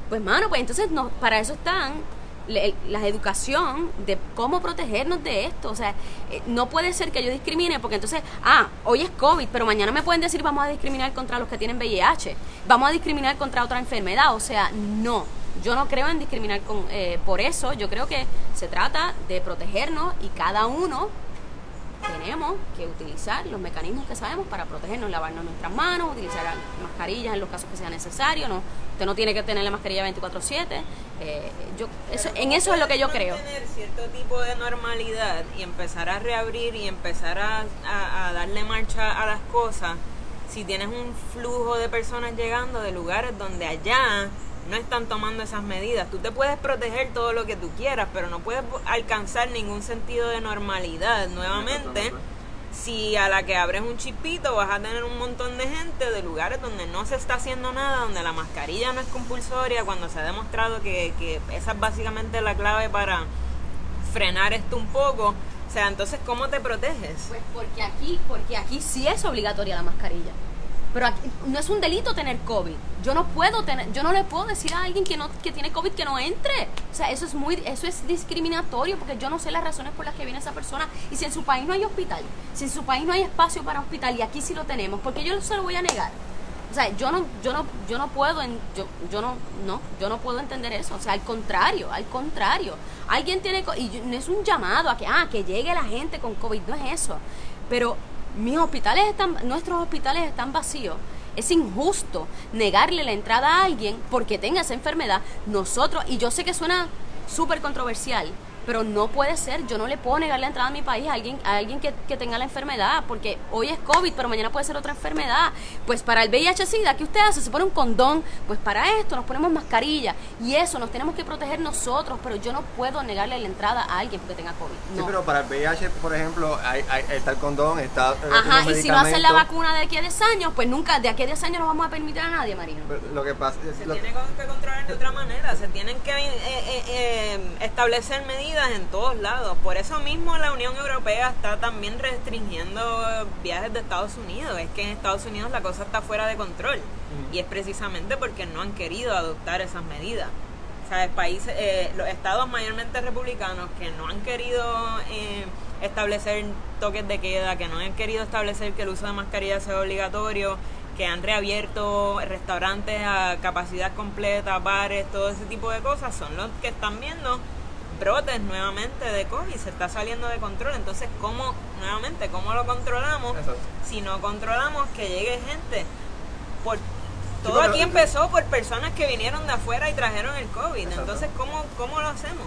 Pues mano, pues entonces no, para eso están la educación de cómo protegernos de esto. O sea, eh, no puede ser que yo discrimine porque entonces, ah, hoy es COVID, pero mañana me pueden decir vamos a discriminar contra los que tienen VIH, vamos a discriminar contra otra enfermedad. O sea, no. Yo no creo en discriminar con, eh, por eso. Yo creo que se trata de protegernos y cada uno tenemos que utilizar los mecanismos que sabemos para protegernos, lavarnos nuestras manos, utilizar mascarillas en los casos que sea necesario. No, usted no tiene que tener la mascarilla 24/7. Eh, yo, eso, en eso es lo que yo creo. Tener cierto tipo de normalidad y empezar a reabrir y empezar a, a- a darle marcha a las cosas, si tienes un flujo de personas llegando de lugares donde allá no están tomando esas medidas, tú te puedes proteger todo lo que tú quieras, pero no puedes alcanzar ningún sentido de normalidad nuevamente. Si a la que abres un chipito vas a tener un montón de gente de lugares donde no se está haciendo nada, donde la mascarilla no es compulsoria, cuando se ha demostrado que, que esa es básicamente la clave para frenar esto un poco. O sea, entonces, ¿cómo te proteges? Pues porque aquí, porque aquí sí es obligatoria la mascarilla. Pero aquí- no es un delito tener COVID. Yo no puedo tener, yo no le puedo decir a alguien que no que tiene COVID que no entre. O sea, eso es muy eso es discriminatorio porque yo no sé las razones por las que viene esa persona y si en su país no hay hospital, si en su país no hay espacio para hospital y aquí sí lo tenemos, porque yo se lo voy a negar. O sea, yo no, yo no, yo no puedo, yo, yo no, no, yo no puedo entender eso. O sea, al contrario, al contrario. Alguien tiene, y no es un llamado a que, ah, que llegue la gente con COVID, no es eso. Pero mis hospitales están, nuestros hospitales están vacíos. Es injusto negarle la entrada a alguien porque tenga esa enfermedad. Nosotros, y yo sé que suena súper controversial, pero no puede ser, yo no le puedo negar la entrada a mi país a alguien, a alguien que, que tenga la enfermedad, porque hoy es COVID, pero mañana puede ser otra enfermedad. Pues para el VIH-Sida, ¿qué usted hace? Se pone un condón, pues para esto nos ponemos mascarilla, y eso nos tenemos que proteger nosotros, pero yo no puedo negarle la entrada a alguien porque tenga COVID. Sí, No. pero para el VIH, por ejemplo, hay, hay- está el condón, está eh, Ajá, y si no hacen la vacuna de aquí a 10 años, pues nunca, de aquí a 10 años no vamos a permitir a nadie, Marino. Pero Lo que pasa es Se lo- tiene que controlar de otra manera, se tienen que eh, eh, eh, establecer medidas en todos lados. Por eso mismo la Unión Europea está también restringiendo viajes de Estados Unidos. Es que en Estados Unidos la cosa está fuera de control y es precisamente porque no han querido adoptar esas medidas. O sea, países, eh, los estados mayormente republicanos que no han querido eh, establecer toques de queda, que no han querido establecer que el uso de mascarilla sea obligatorio, que han reabierto restaurantes a capacidad completa, bares, todo ese tipo de cosas, son los que están viendo brotes nuevamente de COVID, se está saliendo de control. Entonces, ¿cómo, nuevamente, cómo lo controlamos? Exacto. Si no controlamos que llegue gente por... Todo aquí empezó por personas que vinieron de afuera y trajeron el COVID. Exacto. Entonces, ¿cómo, ¿cómo lo hacemos?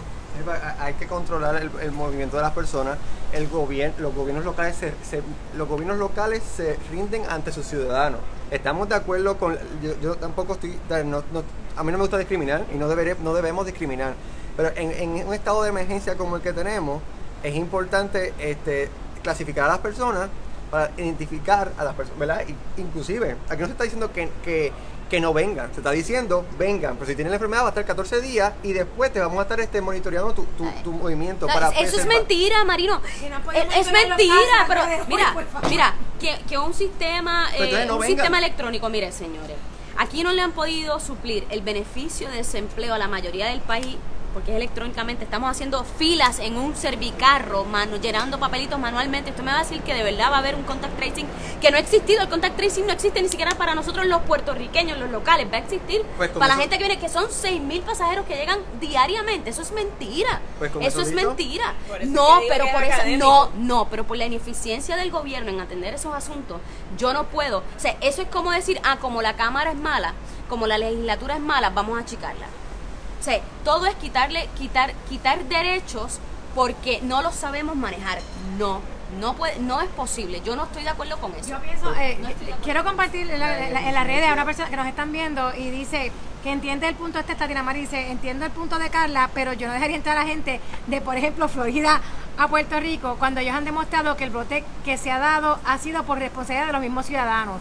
A- Hay que controlar el, el movimiento de las personas. El gobierno, los gobiernos locales se, se- los gobiernos locales se rinden ante sus ciudadanos. Estamos de acuerdo con yo, yo tampoco estoy no- no- a mí no me gusta discriminar y no deberé, no debemos discriminar. Pero en, en un estado de emergencia como el que tenemos es importante este, clasificar a las personas para identificar a las personas, ¿verdad? Y- inclusive, aquí no se está diciendo que, que, que no vengan, se está diciendo vengan, pero si tienen la enfermedad va a estar 14 días y después te vamos a estar este, monitoreando tu, tu, tu movimiento. No, para eso es mentira, Marino. Si no es, mentira, pero mira, mira, que, que un sistema, eh, no un vengan. sistema electrónico, mire, señores, aquí no le han podido suplir el beneficio de desempleo a la mayoría del país porque es electrónicamente, estamos haciendo filas en un servicarro, mano, llenando papelitos manualmente. Usted me va a decir que de verdad va a haber un contact tracing que no ha existido. El contact tracing no existe ni siquiera para nosotros los puertorriqueños, los locales. Va a existir Pues para la gente que viene, que son 6.000 pasajeros que llegan diariamente. Eso es mentira. Pues eso eso es dicho. mentira. Eso No, pero por eso, no, no, pero por la ineficiencia del gobierno en atender esos asuntos, yo no puedo. O sea, eso es como decir, ah, como la Cámara es mala, como la legislatura es mala, vamos a achicarla. O sea, todo es quitarle, quitar, quitar derechos porque no los sabemos manejar. No, no puede, no es posible. Yo no estoy de acuerdo con eso. Yo pienso, eh, No quiero compartir en, la- en la- las redes a una persona que nos están viendo y dice que entiende el punto este Tatiana Mari dice, entiendo el punto de Carla, pero yo no dejaría entrar a la gente de, por ejemplo, Florida a Puerto Rico, cuando ellos han demostrado que el brote que se ha dado ha sido por responsabilidad de los mismos ciudadanos.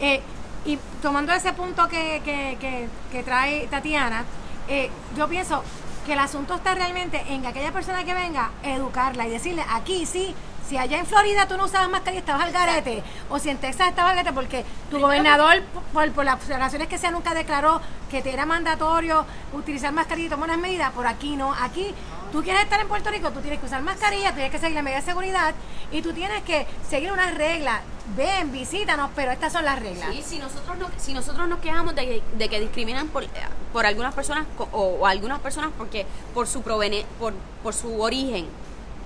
Eh, y tomando ese punto que, que, que, que trae Tatiana, eh, yo pienso que el asunto está realmente en que aquella persona que venga, educarla y decirle, aquí sí, si allá en Florida tú no usabas mascarilla, estabas al garete, o si en Texas estabas al garete, porque tu gobernador, por, por las razones que sea, nunca declaró que te era mandatorio utilizar mascarilla y tomar unas medidas, por aquí no, aquí tú quieres estar en Puerto Rico, tú tienes que usar mascarilla, tienes que seguir la medida de seguridad y tú tienes que seguir unas reglas. Ven, visítanos, pero estas son las reglas. Sí, si nosotros no, si nosotros nos quejamos de, que- discriminan por, eh, por algunas personas o algunas personas porque por su provene, por, por su origen,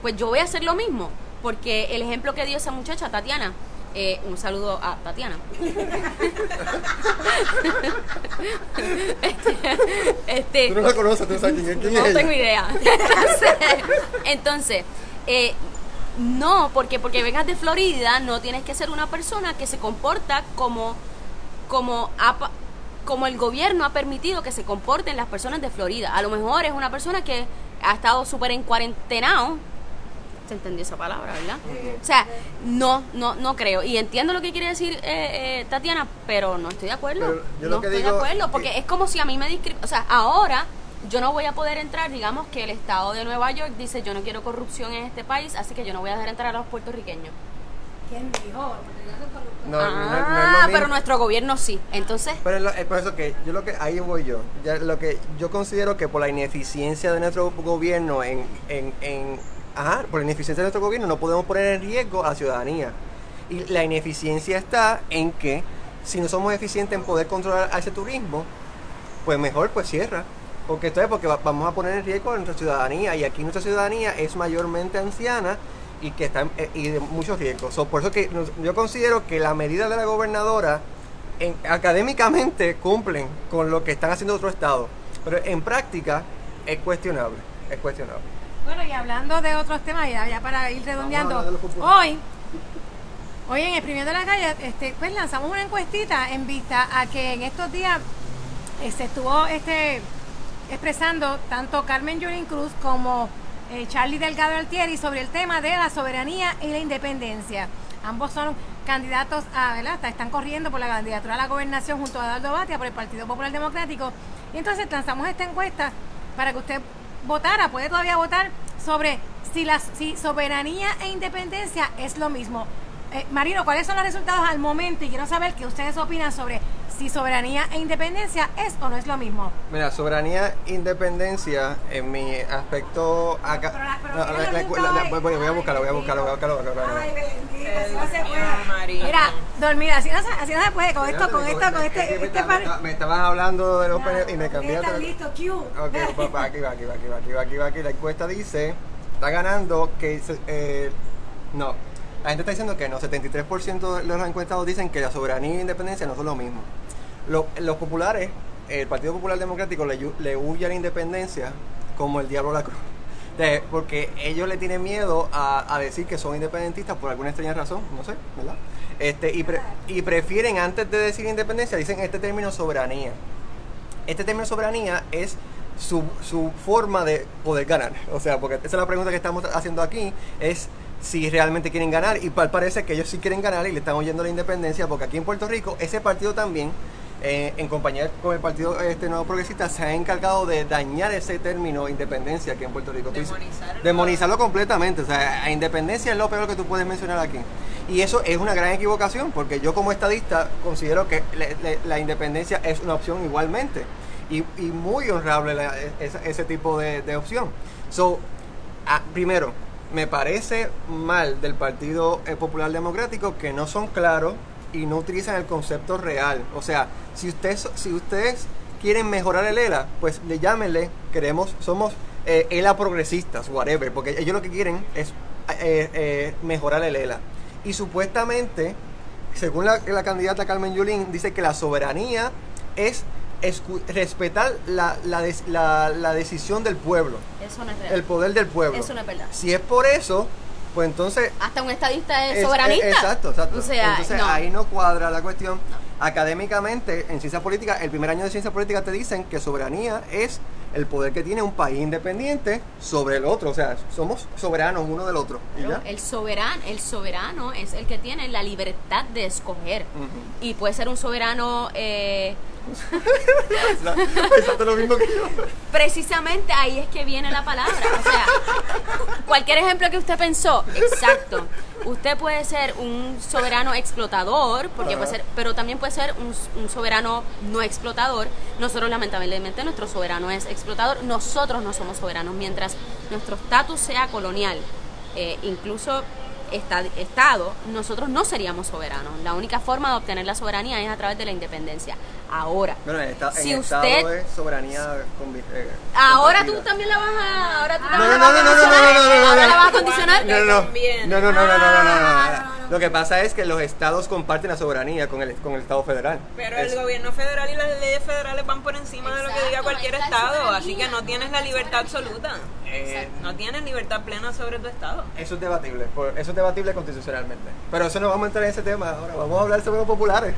pues yo voy a hacer lo mismo, porque el ejemplo que dio esa muchacha, Tatiana, eh, un saludo a Tatiana. este, Tú no la conoces, tú sabes quién es, quién no es ella. tengo idea. Entonces, entonces eh, no, porque porque vengas de Florida no tienes que ser una persona que se comporta como como como el gobierno ha permitido que se comporten las personas de Florida. A lo mejor es una persona que ha estado súper en cuarentenado. Se entendió esa palabra, ¿verdad? O sea, no, no, no creo. Y entiendo lo que quiere decir eh, eh, Tatiana, pero no estoy de acuerdo. Pero yo lo no que estoy digo de acuerdo, porque que- es como si a mí me discriminan. O sea, ahora yo no voy a poder entrar, digamos que el estado de Nueva York dice yo no quiero corrupción en este país, así que yo no voy a dejar entrar a los puertorriqueños. ¿Quién dijo? No, no- no es lo ah, pero nuestro gobierno sí. Entonces, Pero es, lo- es por eso que yo lo que ahí voy yo. Ya lo que yo considero que por la ineficiencia de nuestro gobierno en, en, en ajá, por la ineficiencia de nuestro gobierno no podemos poner en riesgo a la ciudadanía. Y la ineficiencia está en que si no somos eficientes en poder controlar a ese turismo, pues mejor pues cierra. Porque esto es porque va- vamos a poner en riesgo a nuestra ciudadanía y aquí nuestra ciudadanía es mayormente anciana y que está eh, y de muchos riesgos. Por eso que yo considero que la medida de la gobernadora en- académicamente cumplen con lo que están haciendo otros estados, pero en práctica es cuestionable, es cuestionable. Bueno, y hablando de otros temas, ya, ya para ir redondeando, hoy, hoy en Exprimiendo la Calle, este, pues lanzamos una encuestita en vista a que en estos días eh, se estuvo este, expresando tanto Carmen Yulín Cruz como eh, Charlie Delgado Altieri sobre el tema de la soberanía y la independencia. Ambos son candidatos a, ¿verdad? Hasta Están corriendo por la candidatura a la gobernación junto a Eduardo Batia por el Partido Popular Democrático. Y entonces lanzamos esta encuesta para que usted votara, puede todavía votar sobre si la si soberanía e independencia es lo mismo. Eh, Marino, ¿cuáles son los resultados al momento? Y quiero saber qué ustedes opinan sobre si soberanía e independencia es o no es lo mismo. Mira, soberanía, independencia, en mi aspecto acá. Pero la- pero no, la- la- voy, voy- voy a buscarlo, voy a buscarlo, voy a buscarlo. voy a buscarlo, voy a buscarlo. bendito, así no se puede. Mira, dormida, así no, se, así no se puede con esto, con esto, con este, me, este par- me estaban hablando de los PNP y me Está cambiaste. listo, Q. Ok, pa- pa, aquí va, aquí va, aquí va, aquí va, aquí va, aquí. La encuesta dice, está ganando que, se- eh, no, la gente está diciendo que no, 73% de los encuestados dicen que la soberanía e independencia no son lo mismo. Lo- los populares, el Partido Popular Democrático le, le huye a la independencia como el diablo a la cruz. Porque ellos le tienen miedo a, decir que son independentistas por alguna extraña razón, no sé, ¿verdad? Este, y prefieren antes de decir independencia, dicen este término soberanía este término soberanía es su, su forma de poder ganar. O sea, porque esa es la pregunta que estamos haciendo aquí, es si realmente quieren ganar. Y pa- parece que ellos sí quieren ganar y le están oyendo la independencia, porque aquí en Puerto Rico ese partido también, eh, en compañía con el Partido este Nuevo Progresista, se ha encargado de dañar ese término independencia aquí en Puerto Rico. Demonizarlo. Demonizarlo completamente. O sea, a independencia es lo peor que tú puedes mencionar aquí. Y eso es una gran equivocación, porque yo como estadista considero que le- le- la independencia es una opción igualmente. Y, y muy honrable la- ese, ese tipo de, de opción. So, ah, primero, me parece mal del Partido eh, Popular Democrático que no son claros y no utilizan el concepto real. O sea, si ustedes, si ustedes quieren mejorar el ELA, pues le llámenle, queremos, somos eh, ELA progresistas, whatever, porque ellos lo que quieren es eh, eh, mejorar el ELA. Y supuestamente, según la, la candidata Carmen Yulín, dice que la soberanía es respetar la, la, des- la- la decisión del pueblo, eso no es real. el poder del pueblo. Eso no es verdad. Si es por eso, pues entonces Hasta un estadista es, es- soberanista. exacto, exacto. O sea, Entonces no. ahí no cuadra la cuestión. Académicamente, en ciencia política, el primer año de ciencia política te dicen que soberanía es el poder que tiene un país independiente sobre el otro. O sea, somos soberanos uno del otro. ¿y ya? El soberano, el soberano es el que tiene la libertad de escoger. Y puede ser un soberano eh, Lo mismo que yo. Precisamente ahí es que viene la palabra. O sea, cualquier ejemplo que usted pensó, exacto. Usted puede ser un soberano explotador, porque puede ser, pero también puede ser un, un soberano no explotador. Nosotros lamentablemente nuestro soberano es explotador. Nosotros no somos soberanos, mientras nuestro estatus sea colonial, eh, incluso esta- Estado, nosotros no seríamos soberanos. La única forma de obtener la soberanía es a través de la independencia. Ahora, Bueno, en, esta, si en usted Estado es soberanía eh, Ahora tú también la vas a. Ahora tú No, también no, no, no, no, no, no, no, no, no, Ahora no. la vas a condicionar. No, no, no, no, no, no, no, no, no, no, Ah, no. Lo que pasa es que los estados comparten la soberanía con el, con el Estado federal. Pero Es- el gobierno federal y las leyes federales van por encima de lo que diga cualquier estado, soberanía. así que no tienes la libertad absoluta. Eh, No tienes libertad plena sobre tu estado. Eso es debatible, por- eso es debatible constitucionalmente. Pero eso no vamos a entrar en ese tema ahora, vamos a hablar sobre los populares.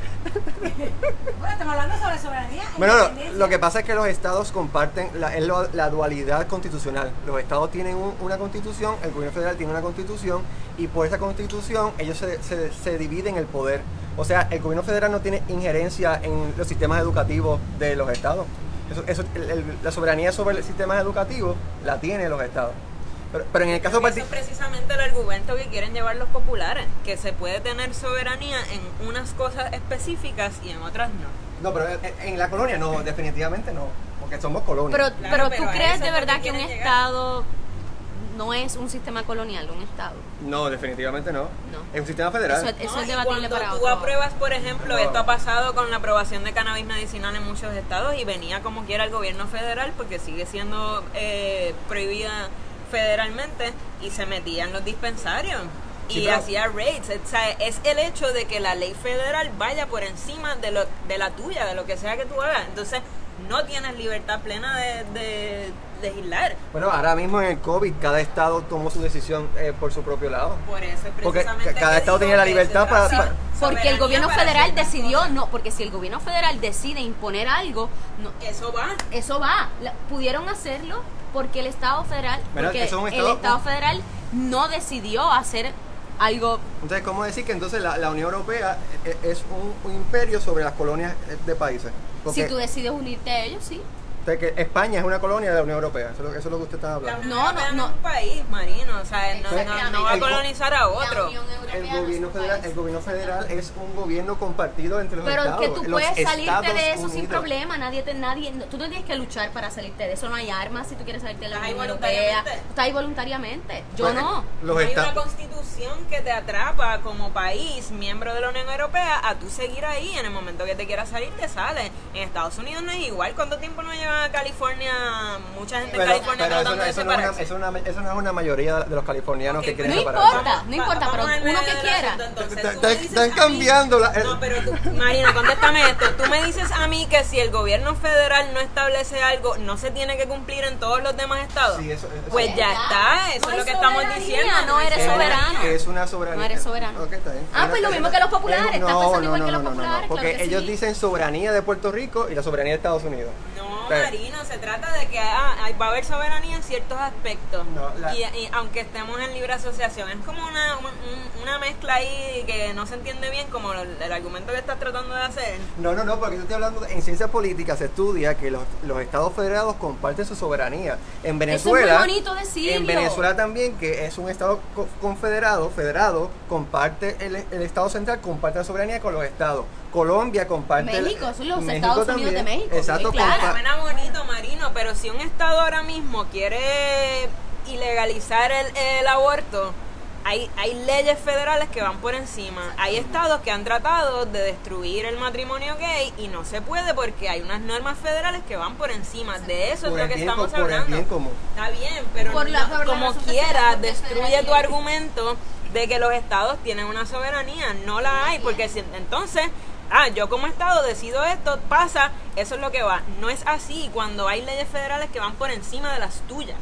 Bueno, hablando sobre soberanía e Bueno, lo, que pasa es que los estados comparten la, es lo- la dualidad constitucional. Los estados tienen un- una constitución, el gobierno federal tiene una constitución y por esa constitución ellos se, se- se dividen el poder. O sea, el gobierno federal no tiene injerencia en los sistemas educativos de los estados. Eso, eso- el- el- la soberanía sobre los sistemas educativos la tienen los estados. Pero, pero en el caso Eso es precisamente el argumento que quieren llevar los populares, que se puede tener soberanía en unas cosas específicas y en otras no. No, pero en- en la colonia no, definitivamente no, porque somos colonia. Pero, Claro, pero pero tú a crees de verdad que un llegar. Estado no es un sistema colonial, un Estado. No, definitivamente no. No. Es un sistema federal. Eso, eso No, es debatible cuando para tú otro. apruebas, por ejemplo, No. esto ha pasado con la aprobación de cannabis medicinal en muchos estados y venía como quiera el gobierno federal porque sigue siendo eh, prohibida federalmente y se metía en los dispensarios Sí, y pero- hacía raids. O sea, es el hecho de que la ley federal vaya por encima de, lo, de la tuya, de lo que sea que tú hagas. Entonces, no tienes libertad plena de, de legislar. Bueno, ahora mismo en el COVID cada estado tomó su decisión eh, por su propio lado. Por eso es Porque precisamente ca- cada estado tenía la libertad para- Porque el gobierno federal decidió, cosas. no, porque si el gobierno federal decide imponer algo, no, Eso va. eso va. La- pudieron hacerlo porque el Estado federal, porque es el Estado federal no decidió hacer algo. Entonces, ¿cómo decir que entonces la, la Unión Europea eh, es un, un imperio sobre las colonias eh, de países? Porque, Si tú decides unirte a ellos, sí. Entonces, que España es una colonia de la Unión Europea, eso es lo, eso es lo que usted está La hablando. Unión No, no, no no. es un país, Marino, o sea, no, no, Exactamente. no va a colonizar a otro. La Unión Europea El no es gobierno, federal, país. el gobierno federal es un gobierno compartido entre los Pero estados. que tú los puedes salirte Estados de eso sin problema, nadie te, nadie, no- tú no tienes que luchar para salirte de eso, no hay armas si tú quieres salirte de la Unión Europea, estás ahí voluntariamente, yo Pues, no. Los hay una constitución que te atrapa como país, miembro de la Unión Europea, a tú seguir ahí. En el momento que te quieras salir, te sales. En Estados Unidos no es igual. ¿Cuánto tiempo no lleva a California? Mucha gente en Pero, California pero eso, tratando no, de eso, no es una, separarse. eso, no es una- eso no es una mayoría de los californianos que quieren No separarse. importa, no importa, pero vamos al uno que quiera. asunto, entonces. Están- mí- cambiando la- No, pero tú, Marina, contéstame esto. Tú me dices a mí que si el gobierno federal no establece algo, no se tiene que cumplir en todos los demás estados. Sí, eso- eso- pues ya está, eso No es lo que estamos diciendo. no eres soberano. Es una soberanía. No eres soberano. Ok, está bien. Ah, pues lo mismo que los populares, Eh, estás no, pensando no, igual no, que los no, no, no, populares, Porque ellos sí. dicen soberanía de Puerto Rico y la soberanía de Estados Unidos. No, Pero- Marino, se trata de que ah, va a haber soberanía en ciertos aspectos. No, la- y, y aunque estemos en libre asociación, es como una, un- un- una mezcla ahí que no se entiende bien, como el, el argumento que estás tratando de hacer. No, no, no, porque yo estoy hablando, de- en ciencia política se estudia que los, los estados federados comparten su soberanía. En Venezuela, muy bonito decirlo. en Venezuela también, que es un estado co- confederado, federado, comparte, el, el estado central comparte la soberanía con los estados. Colombia comparte... México, son los México Estados Unidos de México, Exacto, claro. Suena bonito, Marino, pero si un estado ahora mismo quiere ilegalizar el, el aborto, hay, hay leyes federales que van por encima. Hay estados que han tratado de destruir el matrimonio gay y no se puede porque hay unas normas federales que van por encima. De eso Por es lo que bien estamos por hablando. bien. Está bien, pero Por la- no- por la como quiera, destruye tu argumento de que los estados tienen una soberanía. No la hay, porque si, entonces, ah, yo como estado decido esto, pasa, eso es lo que va. No es así cuando hay leyes federales que van por encima de las tuyas.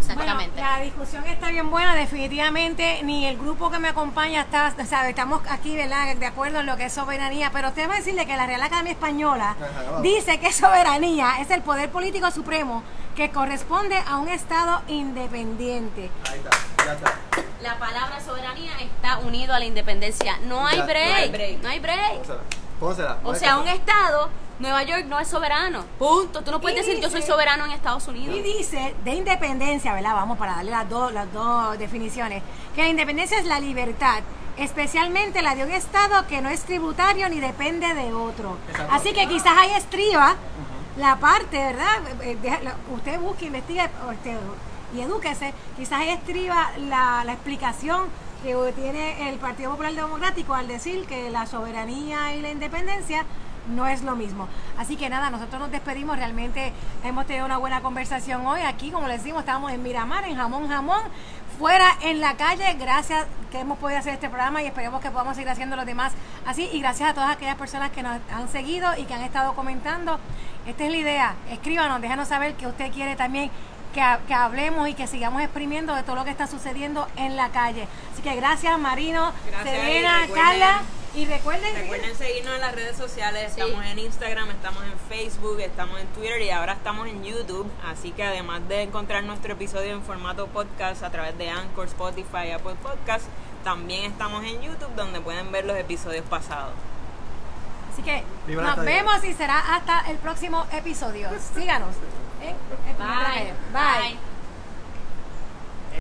Exactamente. Bueno, la discusión está bien buena, definitivamente ni el grupo que me acompaña está, o sea, estamos aquí, ¿verdad? De acuerdo en lo que es soberanía, pero usted va a decirle que la Real Academia Española dice que soberanía es el poder político supremo que corresponde a un Estado independiente. Ahí está, ya está. La palabra soberanía está unido a la independencia. No hay Ya, no break. hay break. No hay break. Pónsela. O sea, un estado, Nueva York no es soberano. Punto. Tú no puedes Y decir yo soy soberano en Estados Unidos. Y dice de independencia, ¿verdad? Vamos para darle las dos, las dos definiciones. Que la independencia es la libertad, especialmente la de un Estado que no es tributario ni depende de otro. Exacto. Así que quizás ahí estriba la parte, ¿verdad? Eh, lo- Usted busque, investigue o este, y edúquese. Quizás estriba la, explicación que tiene el Partido Popular Democrático al decir que la soberanía y la independencia no es lo mismo. Así que nada, nosotros nos despedimos. Realmente hemos tenido una buena conversación hoy. Aquí, como les decimos, estamos en Miramar, en Jamón Jamón, fuera en la calle. Gracias que hemos podido hacer este programa y esperemos que podamos seguir haciendo los demás así. Y gracias a todas aquellas personas que nos han seguido y que han estado comentando. Esta es la idea. Escríbanos, déjanos saber que usted quiere también que, ha- que hablemos y que sigamos exprimiendo de todo lo que está sucediendo en la calle. Así que gracias, Marino, Gracias, Serena, y recuerden- Carla. Y recuerden, Recuerden seguirnos en las redes sociales, Sí. estamos en Instagram, estamos en Facebook, estamos en Twitter y ahora estamos en YouTube. Así que además de encontrar nuestro episodio en formato podcast a través de Anchor, Spotify, Apple Podcast, también estamos en YouTube donde pueden ver los episodios pasados. Así que Viva nos vemos y será hasta el próximo episodio. Síganos. ¿Eh? El primer Bye. traje. Bye. Bye.